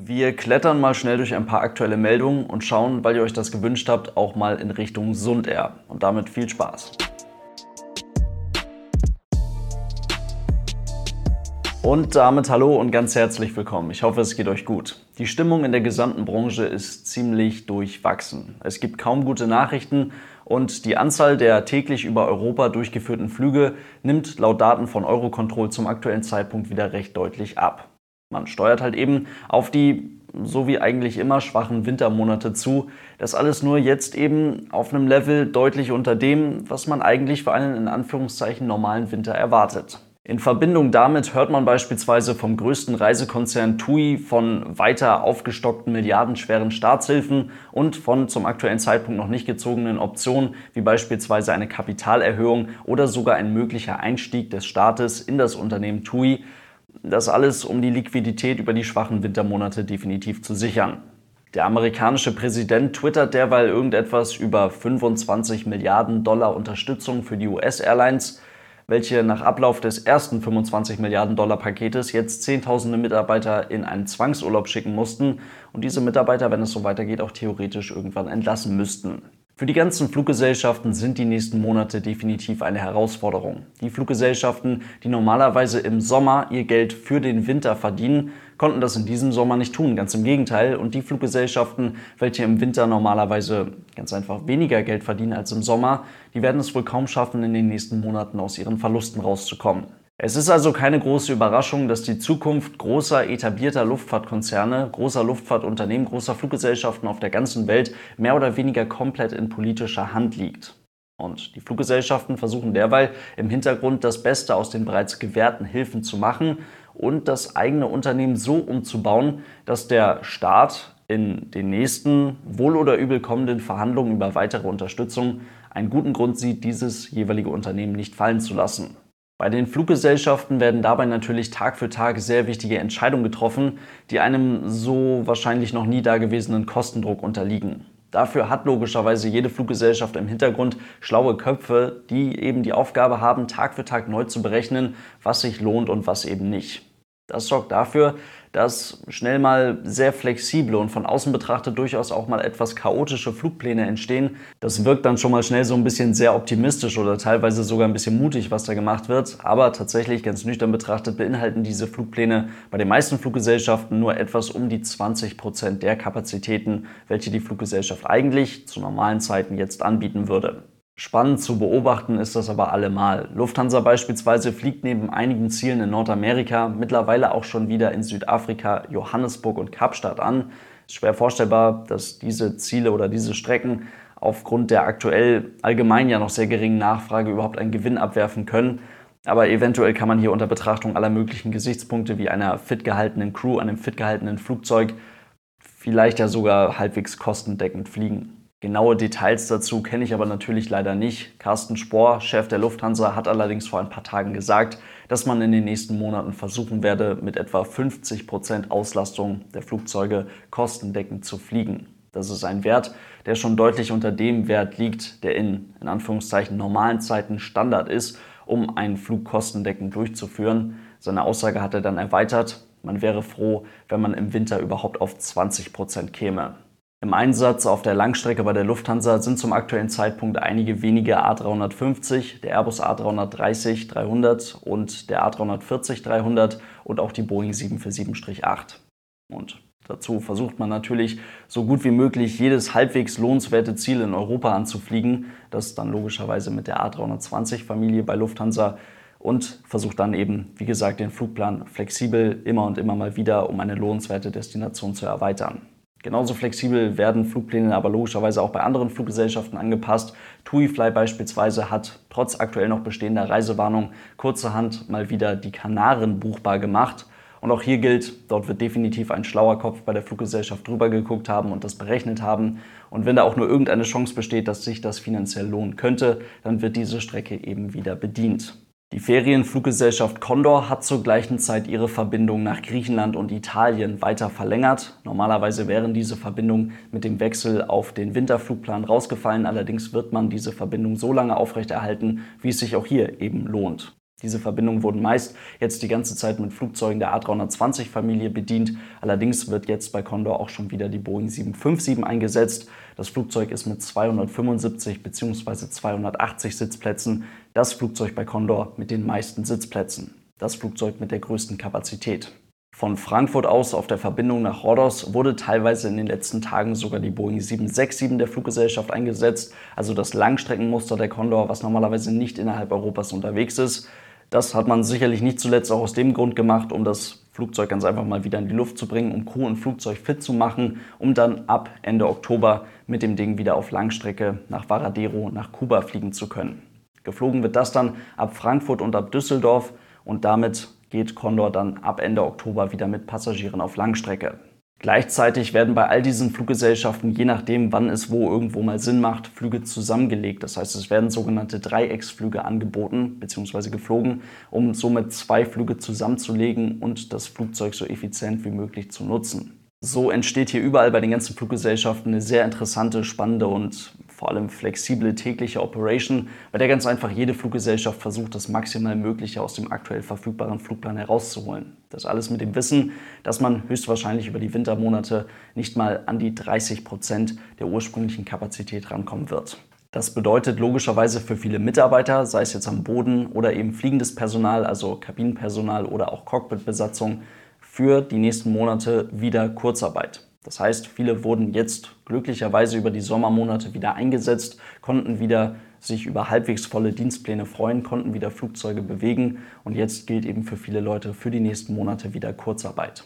Wir klettern mal schnell durch ein paar aktuelle Meldungen und schauen, weil ihr euch das gewünscht habt, auch mal in Richtung Sund-Air. Und damit viel Spaß. Und damit hallo und ganz herzlich willkommen. Ich hoffe, es geht euch gut. Die Stimmung in der gesamten Branche ist ziemlich durchwachsen. Es gibt kaum gute Nachrichten und die Anzahl der täglich über Europa durchgeführten Flüge nimmt laut Daten von Eurocontrol zum aktuellen Zeitpunkt wieder recht deutlich ab. Man steuert halt eben auf die, so wie eigentlich immer, schwachen Wintermonate zu. Das alles nur jetzt eben auf einem Level deutlich unter dem, was man eigentlich für einen in Anführungszeichen normalen Winter erwartet. In Verbindung damit hört man beispielsweise vom größten Reisekonzern TUI von weiter aufgestockten milliardenschweren Staatshilfen und von zum aktuellen Zeitpunkt noch nicht gezogenen Optionen wie beispielsweise eine Kapitalerhöhung oder sogar ein möglicher Einstieg des Staates in das Unternehmen TUI. Das alles, um die Liquidität über die schwachen Wintermonate definitiv zu sichern. Der amerikanische Präsident twittert derweil irgendetwas über 25 Milliarden Dollar Unterstützung für die US-Airlines, welche nach Ablauf des ersten 25 Milliarden Dollar Paketes jetzt Zehntausende Mitarbeiter in einen Zwangsurlaub schicken mussten und diese Mitarbeiter, wenn es so weitergeht, auch theoretisch irgendwann entlassen müssten. Für die ganzen Fluggesellschaften sind die nächsten Monate definitiv eine Herausforderung. Die Fluggesellschaften, die normalerweise im Sommer ihr Geld für den Winter verdienen, konnten das in diesem Sommer nicht tun. Ganz im Gegenteil. Und die Fluggesellschaften, welche im Winter normalerweise ganz einfach weniger Geld verdienen als im Sommer, die werden es wohl kaum schaffen, in den nächsten Monaten aus ihren Verlusten rauszukommen. Es ist also keine große Überraschung, dass die Zukunft großer etablierter Luftfahrtkonzerne, großer Luftfahrtunternehmen, großer Fluggesellschaften auf der ganzen Welt mehr oder weniger komplett in politischer Hand liegt. Und die Fluggesellschaften versuchen derweil im Hintergrund das Beste aus den bereits gewährten Hilfen zu machen und das eigene Unternehmen so umzubauen, dass der Staat in den nächsten wohl oder übel kommenden Verhandlungen über weitere Unterstützung einen guten Grund sieht, dieses jeweilige Unternehmen nicht fallen zu lassen. Bei den Fluggesellschaften werden dabei natürlich Tag für Tag sehr wichtige Entscheidungen getroffen, die einem so wahrscheinlich noch nie dagewesenen Kostendruck unterliegen. Dafür hat logischerweise jede Fluggesellschaft im Hintergrund schlaue Köpfe, die eben die Aufgabe haben, Tag für Tag neu zu berechnen, was sich lohnt und was eben nicht. Das sorgt dafür, dass schnell mal sehr flexible und von außen betrachtet durchaus auch mal etwas chaotische Flugpläne entstehen. Das wirkt dann schon mal schnell so ein bisschen sehr optimistisch oder teilweise sogar ein bisschen mutig, was da gemacht wird. Aber tatsächlich ganz nüchtern betrachtet beinhalten diese Flugpläne bei den meisten Fluggesellschaften nur etwas um die 20 Prozent der Kapazitäten, welche die Fluggesellschaft eigentlich zu normalen Zeiten jetzt anbieten würde. Spannend zu beobachten ist das aber allemal. Lufthansa beispielsweise fliegt neben einigen Zielen in Nordamerika mittlerweile auch schon wieder in Südafrika, Johannesburg und Kapstadt an. Es ist schwer vorstellbar, dass diese Ziele oder diese Strecken aufgrund der aktuell allgemein ja noch sehr geringen Nachfrage überhaupt einen Gewinn abwerfen können. Aber eventuell kann man hier unter Betrachtung aller möglichen Gesichtspunkte wie einer fit gehaltenen Crew, einem fit gehaltenen Flugzeug, vielleicht ja sogar halbwegs kostendeckend fliegen. Genaue Details dazu kenne ich aber natürlich leider nicht. Carsten Spohr, Chef der Lufthansa, hat allerdings vor ein paar Tagen gesagt, dass man in den nächsten Monaten versuchen werde, mit etwa 50 Prozent Auslastung der Flugzeuge kostendeckend zu fliegen. Das ist ein Wert, der schon deutlich unter dem Wert liegt, der in, in Anführungszeichen normalen Zeiten Standard ist, um einen Flug kostendeckend durchzuführen. Seine Aussage hat er dann erweitert, man wäre froh, wenn man im Winter überhaupt auf 20 Prozent käme. Im Einsatz auf der Langstrecke bei der Lufthansa sind zum aktuellen Zeitpunkt einige wenige A350, der Airbus A330-300 und der A340-300 und auch die Boeing 747-8. Und dazu versucht man natürlich so gut wie möglich jedes halbwegs lohnenswerte Ziel in Europa anzufliegen. Das dann logischerweise mit der A320-Familie bei Lufthansa und versucht dann eben, wie gesagt, den Flugplan flexibel immer und immer mal wieder, um eine lohnenswerte Destination zu erweitern. Genauso flexibel werden Flugpläne aber logischerweise auch bei anderen Fluggesellschaften angepasst. TuiFly beispielsweise hat trotz aktuell noch bestehender Reisewarnung kurzerhand mal wieder die Kanaren buchbar gemacht. Und auch hier gilt, dort wird definitiv ein schlauer Kopf bei der Fluggesellschaft drüber geguckt haben und das berechnet haben. Und wenn da auch nur irgendeine Chance besteht, dass sich das finanziell lohnen könnte, dann wird diese Strecke eben wieder bedient. Die Ferienfluggesellschaft Condor hat zur gleichen Zeit ihre Verbindung nach Griechenland und Italien weiter verlängert. Normalerweise wären diese Verbindungen mit dem Wechsel auf den Winterflugplan rausgefallen, allerdings wird man diese Verbindung so lange aufrechterhalten, wie es sich auch hier eben lohnt. Diese Verbindungen wurden meist jetzt die ganze Zeit mit Flugzeugen der A320-Familie bedient. Allerdings wird jetzt bei Condor auch schon wieder die Boeing 757 eingesetzt. Das Flugzeug ist mit 275 bzw. 280 Sitzplätzen das Flugzeug bei Condor mit den meisten Sitzplätzen. Das Flugzeug mit der größten Kapazität. Von Frankfurt aus auf der Verbindung nach Rhodos wurde teilweise in den letzten Tagen sogar die Boeing 767 der Fluggesellschaft eingesetzt, also das Langstreckenmuster der Condor, was normalerweise nicht innerhalb Europas unterwegs ist. Das hat man sicherlich nicht zuletzt auch aus dem Grund gemacht, um das Flugzeug ganz einfach mal wieder in die Luft zu bringen, um Crew und Flugzeug fit zu machen, um dann ab Ende Oktober mit dem Ding wieder auf Langstrecke nach Varadero, nach Kuba fliegen zu können. Geflogen wird das dann ab Frankfurt und ab Düsseldorf und damit geht Condor dann ab Ende Oktober wieder mit Passagieren auf Langstrecke. Gleichzeitig werden bei all diesen Fluggesellschaften, je nachdem, wann es wo irgendwo mal Sinn macht, Flüge zusammengelegt. Das heißt, es werden sogenannte Dreiecksflüge angeboten bzw. geflogen, um somit zwei Flüge zusammenzulegen und das Flugzeug so effizient wie möglich zu nutzen. So entsteht hier überall bei den ganzen Fluggesellschaften eine sehr interessante, spannende und vor allem flexible tägliche Operation, bei der ganz einfach jede Fluggesellschaft versucht, das maximal Mögliche aus dem aktuell verfügbaren Flugplan herauszuholen. Das alles mit dem Wissen, dass man höchstwahrscheinlich über die Wintermonate nicht mal an die 30 Prozent der ursprünglichen Kapazität rankommen wird. Das bedeutet logischerweise für viele Mitarbeiter, sei es jetzt am Boden oder eben fliegendes Personal, also Kabinenpersonal oder auch Cockpitbesatzung, für die nächsten Monate wieder Kurzarbeit. Das heißt, viele wurden jetzt glücklicherweise über die Sommermonate wieder eingesetzt, konnten wieder sich über halbwegs volle Dienstpläne freuen, konnten wieder Flugzeuge bewegen und jetzt gilt eben für viele Leute für die nächsten Monate wieder Kurzarbeit.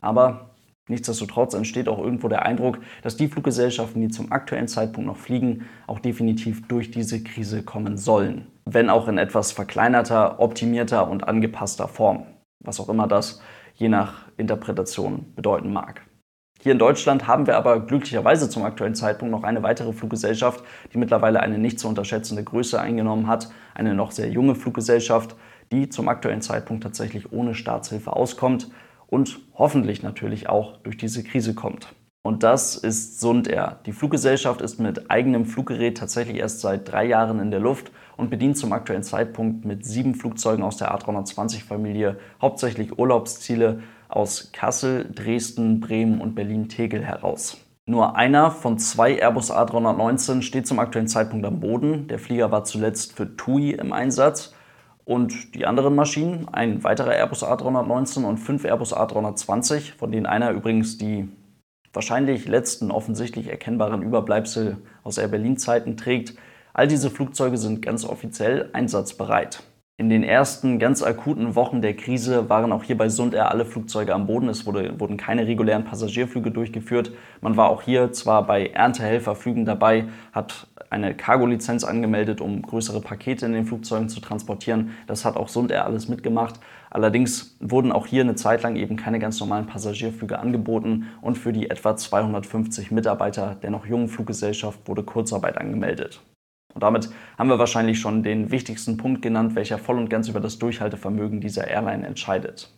Aber nichtsdestotrotz entsteht auch irgendwo der Eindruck, dass die Fluggesellschaften, die zum aktuellen Zeitpunkt noch fliegen, auch definitiv durch diese Krise kommen sollen. Wenn auch in etwas verkleinerter, optimierter und angepasster Form. Was auch immer das je nach Interpretation bedeuten mag. Hier in Deutschland haben wir aber glücklicherweise zum aktuellen Zeitpunkt noch eine weitere Fluggesellschaft, die mittlerweile eine nicht zu unterschätzende Größe eingenommen hat. Eine noch sehr junge Fluggesellschaft, die zum aktuellen Zeitpunkt tatsächlich ohne Staatshilfe auskommt und hoffentlich natürlich auch durch diese Krise kommt. Und das ist Sund Air. Die Fluggesellschaft ist mit eigenem Fluggerät tatsächlich erst seit drei Jahren in der Luft und bedient zum aktuellen Zeitpunkt mit sieben Flugzeugen aus der A320-Familie hauptsächlich Urlaubsziele aus Kassel, Dresden, Bremen und Berlin-Tegel heraus. Nur einer von zwei Airbus A319 steht zum aktuellen Zeitpunkt am Boden. Der Flieger war zuletzt für TUI im Einsatz. Und die anderen Maschinen, ein weiterer Airbus A319 und fünf Airbus A320, von denen einer übrigens die wahrscheinlich letzten offensichtlich erkennbaren Überbleibsel aus Air Berlin-Zeiten trägt, all diese Flugzeuge sind ganz offiziell einsatzbereit. In den ersten ganz akuten Wochen der Krise waren auch hier bei Sundair alle Flugzeuge am Boden. Es wurde, wurden keine regulären Passagierflüge durchgeführt. Man war auch hier zwar bei Erntehelferflügen dabei, hat eine Cargo-Lizenz angemeldet, um größere Pakete in den Flugzeugen zu transportieren. Das hat auch Sundair alles mitgemacht. Allerdings wurden auch hier eine Zeit lang eben keine ganz normalen Passagierflüge angeboten und für die etwa 250 Mitarbeiter der noch jungen Fluggesellschaft wurde Kurzarbeit angemeldet. Und damit haben wir wahrscheinlich schon den wichtigsten Punkt genannt, welcher voll und ganz über das Durchhaltevermögen dieser Airline entscheidet.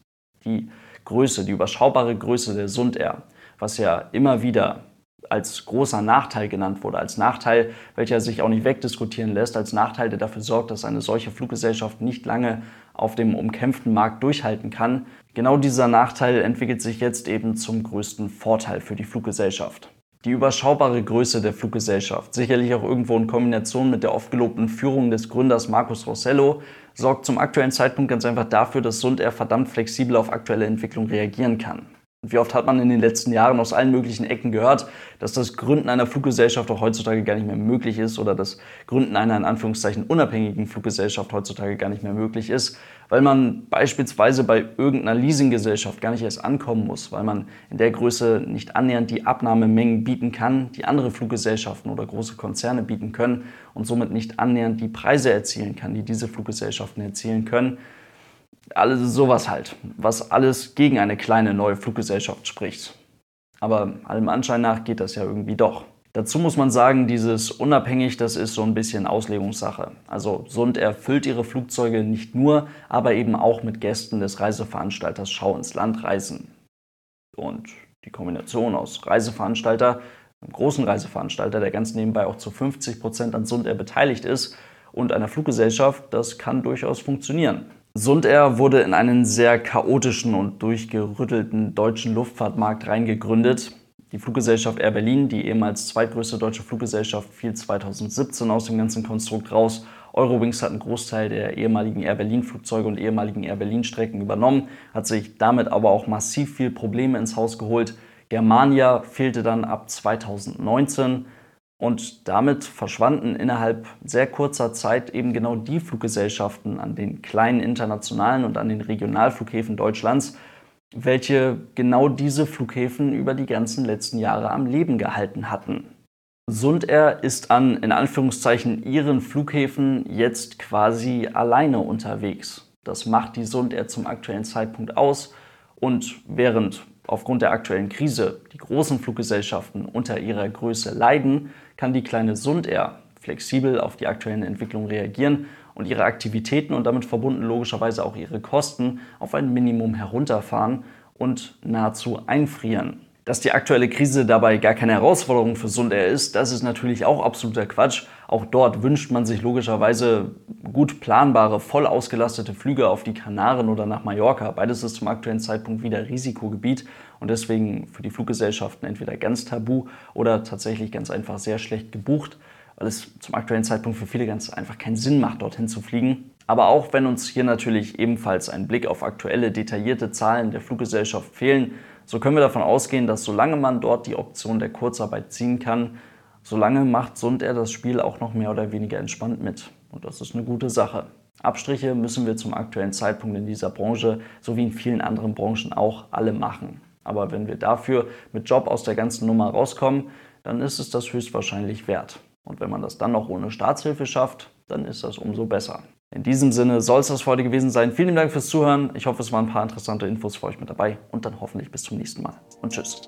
Die Größe, die überschaubare Größe der Sund Air, was ja immer wieder als großer Nachteil genannt wurde, als Nachteil, welcher sich auch nicht wegdiskutieren lässt, als Nachteil, der dafür sorgt, dass eine solche Fluggesellschaft nicht lange auf dem umkämpften Markt durchhalten kann. Genau dieser Nachteil entwickelt sich jetzt eben zum größten Vorteil für die Fluggesellschaft. Die überschaubare Größe der Fluggesellschaft, sicherlich auch irgendwo in Kombination mit der oft gelobten Führung des Gründers Markus Rossello, sorgt zum aktuellen Zeitpunkt ganz einfach dafür, dass Sund Air verdammt flexibel auf aktuelle Entwicklung reagieren kann. Wie oft hat man in den letzten Jahren aus allen möglichen Ecken gehört, dass das Gründen einer Fluggesellschaft auch heutzutage gar nicht mehr möglich ist oder das Gründen einer in Anführungszeichen unabhängigen Fluggesellschaft heutzutage gar nicht mehr möglich ist, weil man beispielsweise bei irgendeiner Leasinggesellschaft gar nicht erst ankommen muss, weil man in der Größe nicht annähernd die Abnahmemengen bieten kann, die andere Fluggesellschaften oder große Konzerne bieten können und somit nicht annähernd die Preise erzielen kann, die diese Fluggesellschaften erzielen können alles sowas halt, was alles gegen eine kleine neue Fluggesellschaft spricht. Aber allem Anschein nach geht das ja irgendwie doch. Dazu muss man sagen, dieses unabhängig, das ist so ein bisschen Auslegungssache. Also Sund erfüllt ihre Flugzeuge nicht nur, aber eben auch mit Gästen des Reiseveranstalters Schau ins Land reisen. Und die Kombination aus Reiseveranstalter, einem großen Reiseveranstalter, der ganz nebenbei auch zu 50 Prozent an Sund beteiligt ist, und einer Fluggesellschaft, das kann durchaus funktionieren. Sundair wurde in einen sehr chaotischen und durchgerüttelten deutschen Luftfahrtmarkt reingegründet. Die Fluggesellschaft Air Berlin, die ehemals zweitgrößte deutsche Fluggesellschaft, fiel 2017 aus dem ganzen Konstrukt raus. Eurowings hat einen Großteil der ehemaligen Air Berlin Flugzeuge und ehemaligen Air Berlin Strecken übernommen, hat sich damit aber auch massiv viel Probleme ins Haus geholt. Germania fehlte dann ab 2019 und damit verschwanden innerhalb sehr kurzer Zeit eben genau die Fluggesellschaften an den kleinen internationalen und an den Regionalflughäfen Deutschlands, welche genau diese Flughäfen über die ganzen letzten Jahre am Leben gehalten hatten. Sundair ist an in Anführungszeichen ihren Flughäfen jetzt quasi alleine unterwegs. Das macht die Sundair zum aktuellen Zeitpunkt aus und während aufgrund der aktuellen Krise die großen Fluggesellschaften unter ihrer Größe leiden, kann die kleine Sundair flexibel auf die aktuellen Entwicklungen reagieren und ihre Aktivitäten und damit verbunden logischerweise auch ihre Kosten auf ein Minimum herunterfahren und nahezu einfrieren. Dass die aktuelle Krise dabei gar keine Herausforderung für Sundair ist, das ist natürlich auch absoluter Quatsch. Auch dort wünscht man sich logischerweise gut planbare, voll ausgelastete Flüge auf die Kanaren oder nach Mallorca. Beides ist zum aktuellen Zeitpunkt wieder Risikogebiet und deswegen für die Fluggesellschaften entweder ganz tabu oder tatsächlich ganz einfach sehr schlecht gebucht, weil es zum aktuellen Zeitpunkt für viele ganz einfach keinen Sinn macht, dorthin zu fliegen. Aber auch wenn uns hier natürlich ebenfalls ein Blick auf aktuelle, detaillierte Zahlen der Fluggesellschaft fehlen, so können wir davon ausgehen, dass solange man dort die Option der Kurzarbeit ziehen kann, solange macht Sund das Spiel auch noch mehr oder weniger entspannt mit. Und das ist eine gute Sache. Abstriche müssen wir zum aktuellen Zeitpunkt in dieser Branche, so wie in vielen anderen Branchen auch, alle machen. Aber wenn wir dafür mit Job aus der ganzen Nummer rauskommen, dann ist es das höchstwahrscheinlich wert. Und wenn man das dann noch ohne Staatshilfe schafft, dann ist das umso besser. In diesem Sinne soll es das für heute gewesen sein. Vielen Dank fürs Zuhören. Ich hoffe, es waren ein paar interessante Infos für euch mit dabei und dann hoffentlich bis zum nächsten Mal. Und tschüss.